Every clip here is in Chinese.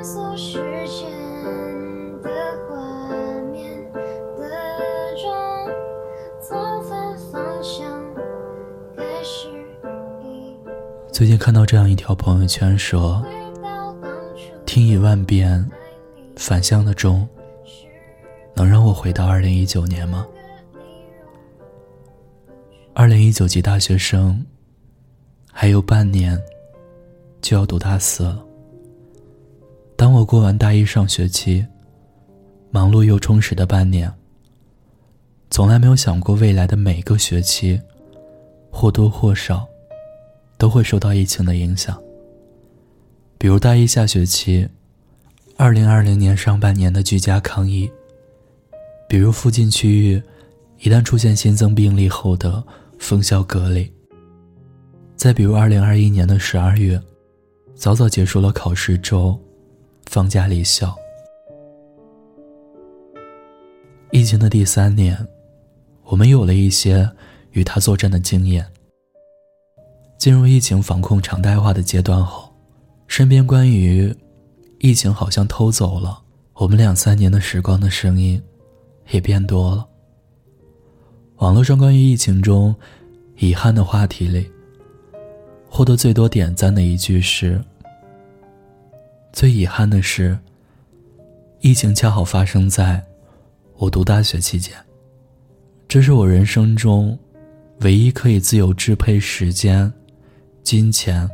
探索时间的画面的钟，最近看到这样一条朋友圈说，听一万遍爱你返乡的钟，能让我回到二零一九年吗？二零一九级大学生，还有半年就要读大四了。当我过完大一上学期，忙碌又充实的半年，从来没有想过未来的每个学期，或多或少都会受到疫情的影响。比如大一下学期，二零二零年上半年的居家抗疫；比如附近区域一旦出现新增病例后的封校隔离；再比如二零二一年的十二月，早早结束了考试周，放假离校。疫情的第三年，我们有了一些与他作战的经验。进入疫情防控常态化的阶段后，身边关于疫情好像偷走了我们两三年的时光的声音，也变多了。网络上关于疫情中遗憾的话题里，获得最多点赞的一句是：“最遗憾的是，疫情恰好发生在我读大学期间。这是我人生中唯一可以自由支配时间、金钱、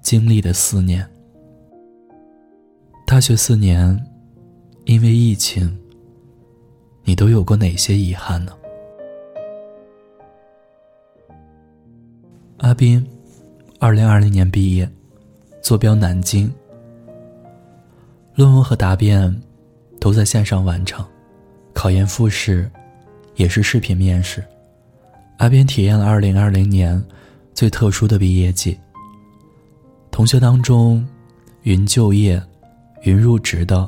精力的四年。大学四年，因为疫情，你都有过哪些遗憾呢？”阿斌，二零二零年毕业，坐标南京。论文和答辩都在线上完成，考研复试也是视频面试。阿边体验了二零二零年最特殊的毕业季。同学当中，云就业、云入职的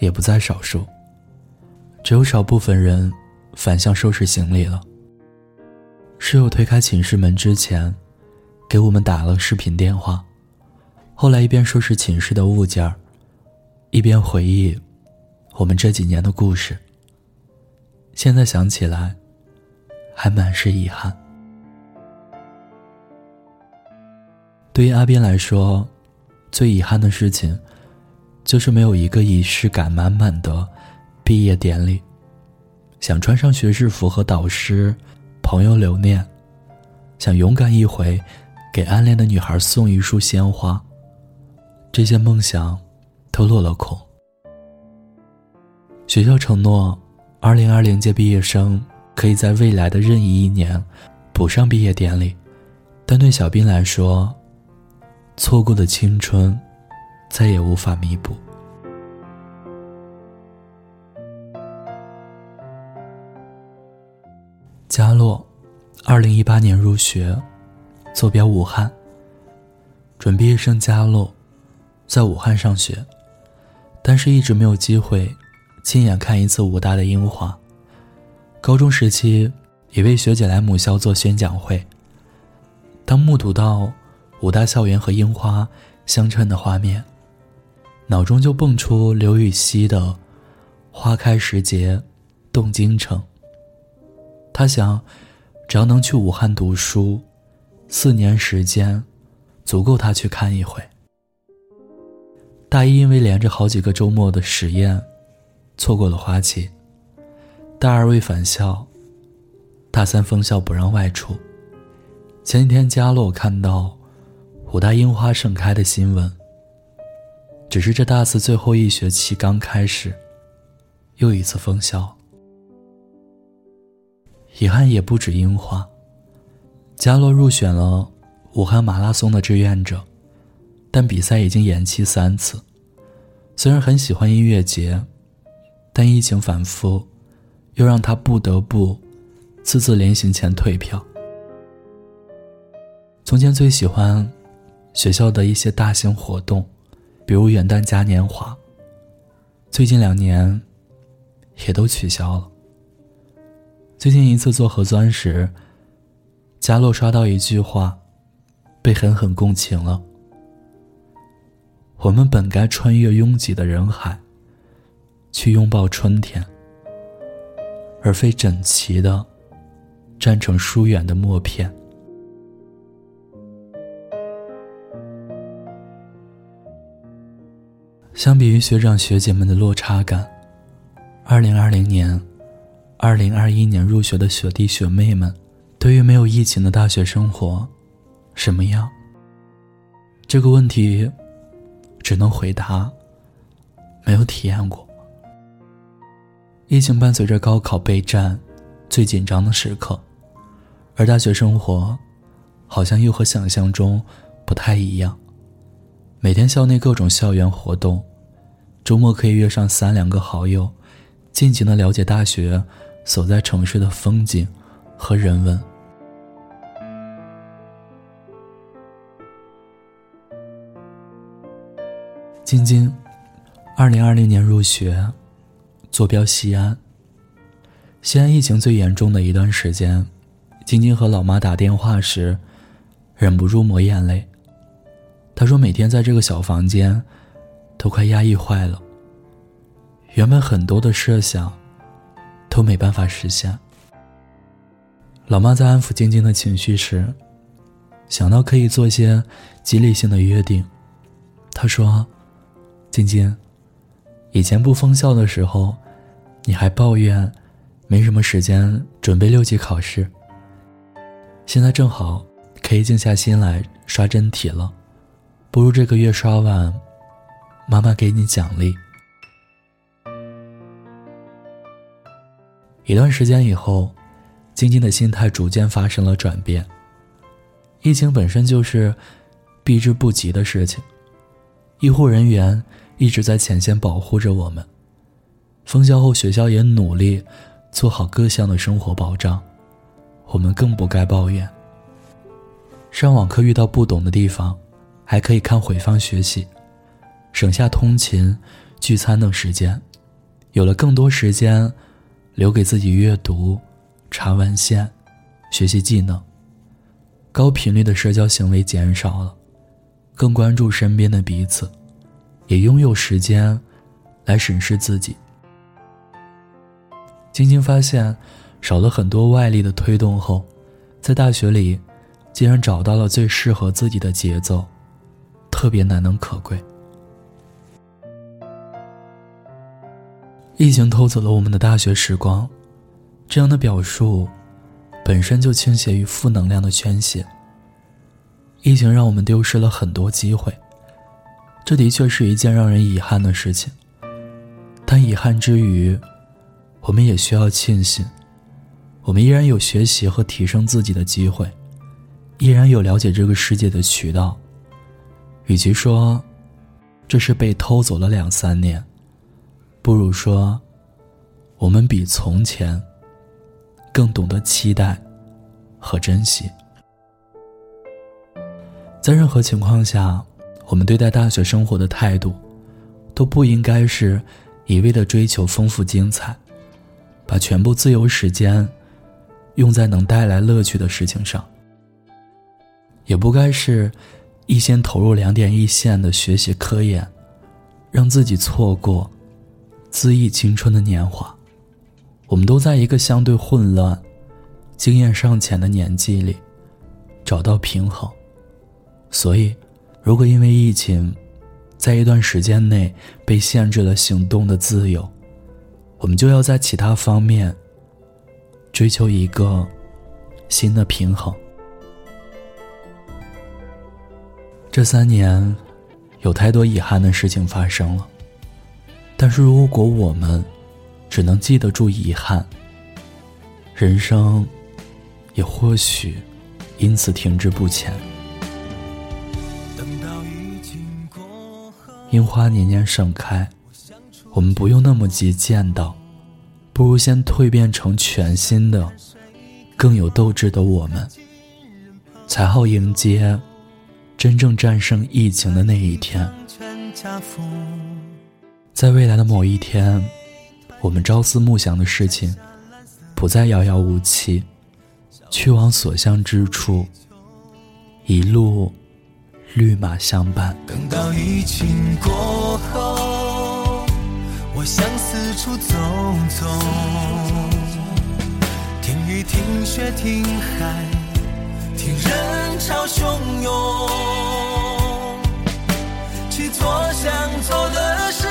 也不在少数，只有少部分人反向收拾行李了。室友推开寝室门之前，给我们打了视频电话。后来一边收拾寝室的物件儿，一边回忆我们这几年的故事。现在想起来，还满是遗憾。对于阿斌来说，最遗憾的事情，就是没有一个仪式感满满的毕业典礼。想穿上学士服和导师。朋友留念，想勇敢一回，给暗恋的女孩送一束鲜花。这些梦想都落了空。学校承诺，二零二零届毕业生可以在未来的任意一年补上毕业典礼，但对小斌来说，错过的青春再也无法弥补。佳洛，二零一八年入学，坐标武汉。准毕业生佳洛，在武汉上学，但是一直没有机会亲眼看一次武大的樱花。高中时期，一位学姐来母校做宣讲会，当目睹到武大校园和樱花相衬的画面，脑中就蹦出刘禹锡的“花开时节动京城”。他想，只要能去武汉读书，四年时间，足够他去看一回。大一因为连着好几个周末的实验，错过了花期。大二未返校，大三封校不让外出。前几天佳洛看到武大樱花盛开的新闻。只是这大四最后一学期刚开始，又一次封校。遗憾也不止樱花。佳洛入选了武汉马拉松的志愿者，但比赛已经延期三次。虽然很喜欢音乐节，但疫情反复，又让他不得不次次临行前退票。从前最喜欢学校的一些大型活动，比如元旦嘉年华。最近两年也都取消了。最近一次做核酸时，佳洛刷到一句话，被狠狠共情了。我们本该穿越拥挤的人海，去拥抱春天，而非整齐的站成疏远的默片。相比于学长学姐们的落差感，二零二零年、二零二一年入学的学弟学妹们，对于没有疫情的大学生活，什么样？这个问题，只能回答：没有体验过。疫情伴随着高考备战最紧张的时刻，而大学生活，好像又和想象中不太一样。每天校内各种校园活动，周末可以约上三两个好友，尽情的了解大学所在城市的风景和人文。晶晶，二零二零年入学，坐标西安。西安疫情最严重的一段时间，晶晶和老妈打电话时，忍不住抹眼泪。他说：“每天在这个小房间，都快压抑坏了。原本很多的设想，都没办法实现。”老妈在安抚晶晶的情绪时，想到可以做些激励性的约定。她说：“晶晶，以前不封校的时候，你还抱怨没什么时间准备六级考试。现在正好可以静下心来刷真题了。”不如这个月刷完，妈妈给你奖励。一段时间以后，晶晶的心态逐渐发生了转变。疫情本身就是避之不及的事情，医护人员一直在前线保护着我们。封校后，学校也努力做好各项的生活保障，我们更不该抱怨。上网课遇到不懂的地方。还可以看回放学习，省下通勤、聚餐等时间，有了更多时间留给自己阅读、查文献、学习技能。高频率的社交行为减少了，更关注身边的彼此，也拥有时间来审视自己。晶晶发现，少了很多外力的推动后，在大学里，竟然找到了最适合自己的节奏。特别难能可贵。疫情偷走了我们的大学时光，这样的表述本身就倾斜于负能量的宣泄。疫情让我们丢失了很多机会，这的确是一件让人遗憾的事情。但遗憾之余，我们也需要庆幸，我们依然有学习和提升自己的机会，依然有了解这个世界的渠道。与其说这是被偷走了两三年，不如说我们比从前更懂得期待和珍惜。在任何情况下，我们对待大学生活的态度都不应该是一味的追求丰富精彩，把全部自由时间用在能带来乐趣的事情上，也不该是。一心投入两点一线的学习科研，让自己错过恣意青春的年华。我们都在一个相对混乱、经验尚浅的年纪里找到平衡。所以，如果因为疫情，在一段时间内被限制了行动的自由，我们就要在其他方面追求一个新的平衡。这三年，有太多遗憾的事情发生了。但是如果我们只能记得住遗憾，人生也或许因此停滞不前。樱花年年盛开，我们不用那么急见到，不如先蜕变成全新的、更有斗志的我们，才好迎接。真正战胜疫情的那一天，在未来的某一天，我们朝思暮想的事情不再遥遥无期，去往所向之处，一路绿马相伴。等到疫情过后，我想四处走走，听雨听雪听海，听人潮汹涌，去做想做的事，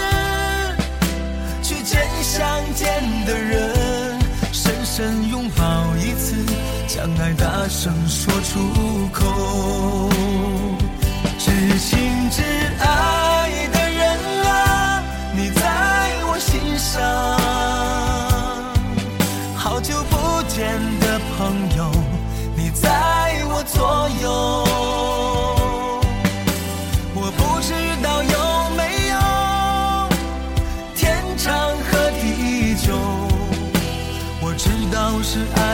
去见想见的人，深深拥抱一次，将爱大声说出口。知心知爱的人啊，你在我心上。好久不见的朋友，你在我左右。我不知道有没有天长和地久，我知道是爱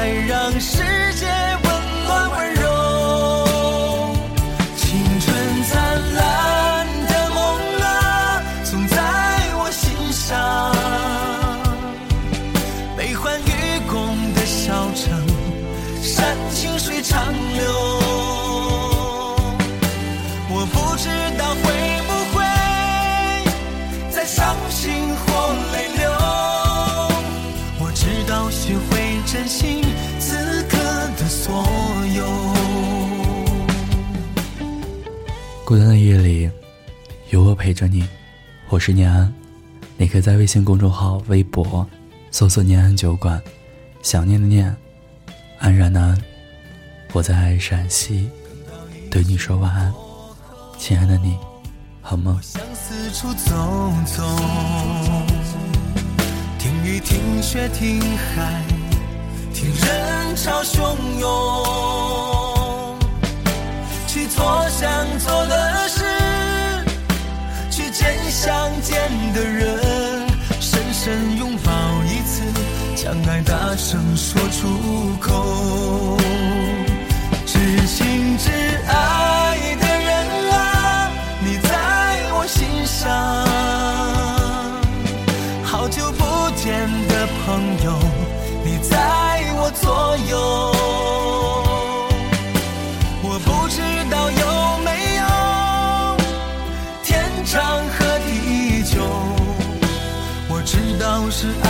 城，山清水长流。我不知道会不会再伤心或泪流，我知道学会珍惜此刻的所有。孤单的夜里，有我陪着你。我是念安，你可以在微信公众号、微博搜索“念安酒馆”，想念的念，安然的安。我在陕西，对你说晚安，亲爱的你，好梦。想四处走走，听雨听雪听海，听人潮汹涌，出口。知心知爱的人啊，你在我心上。好久不见的朋友，你在我左右。我不知道有没有天长和地久，我知道是爱。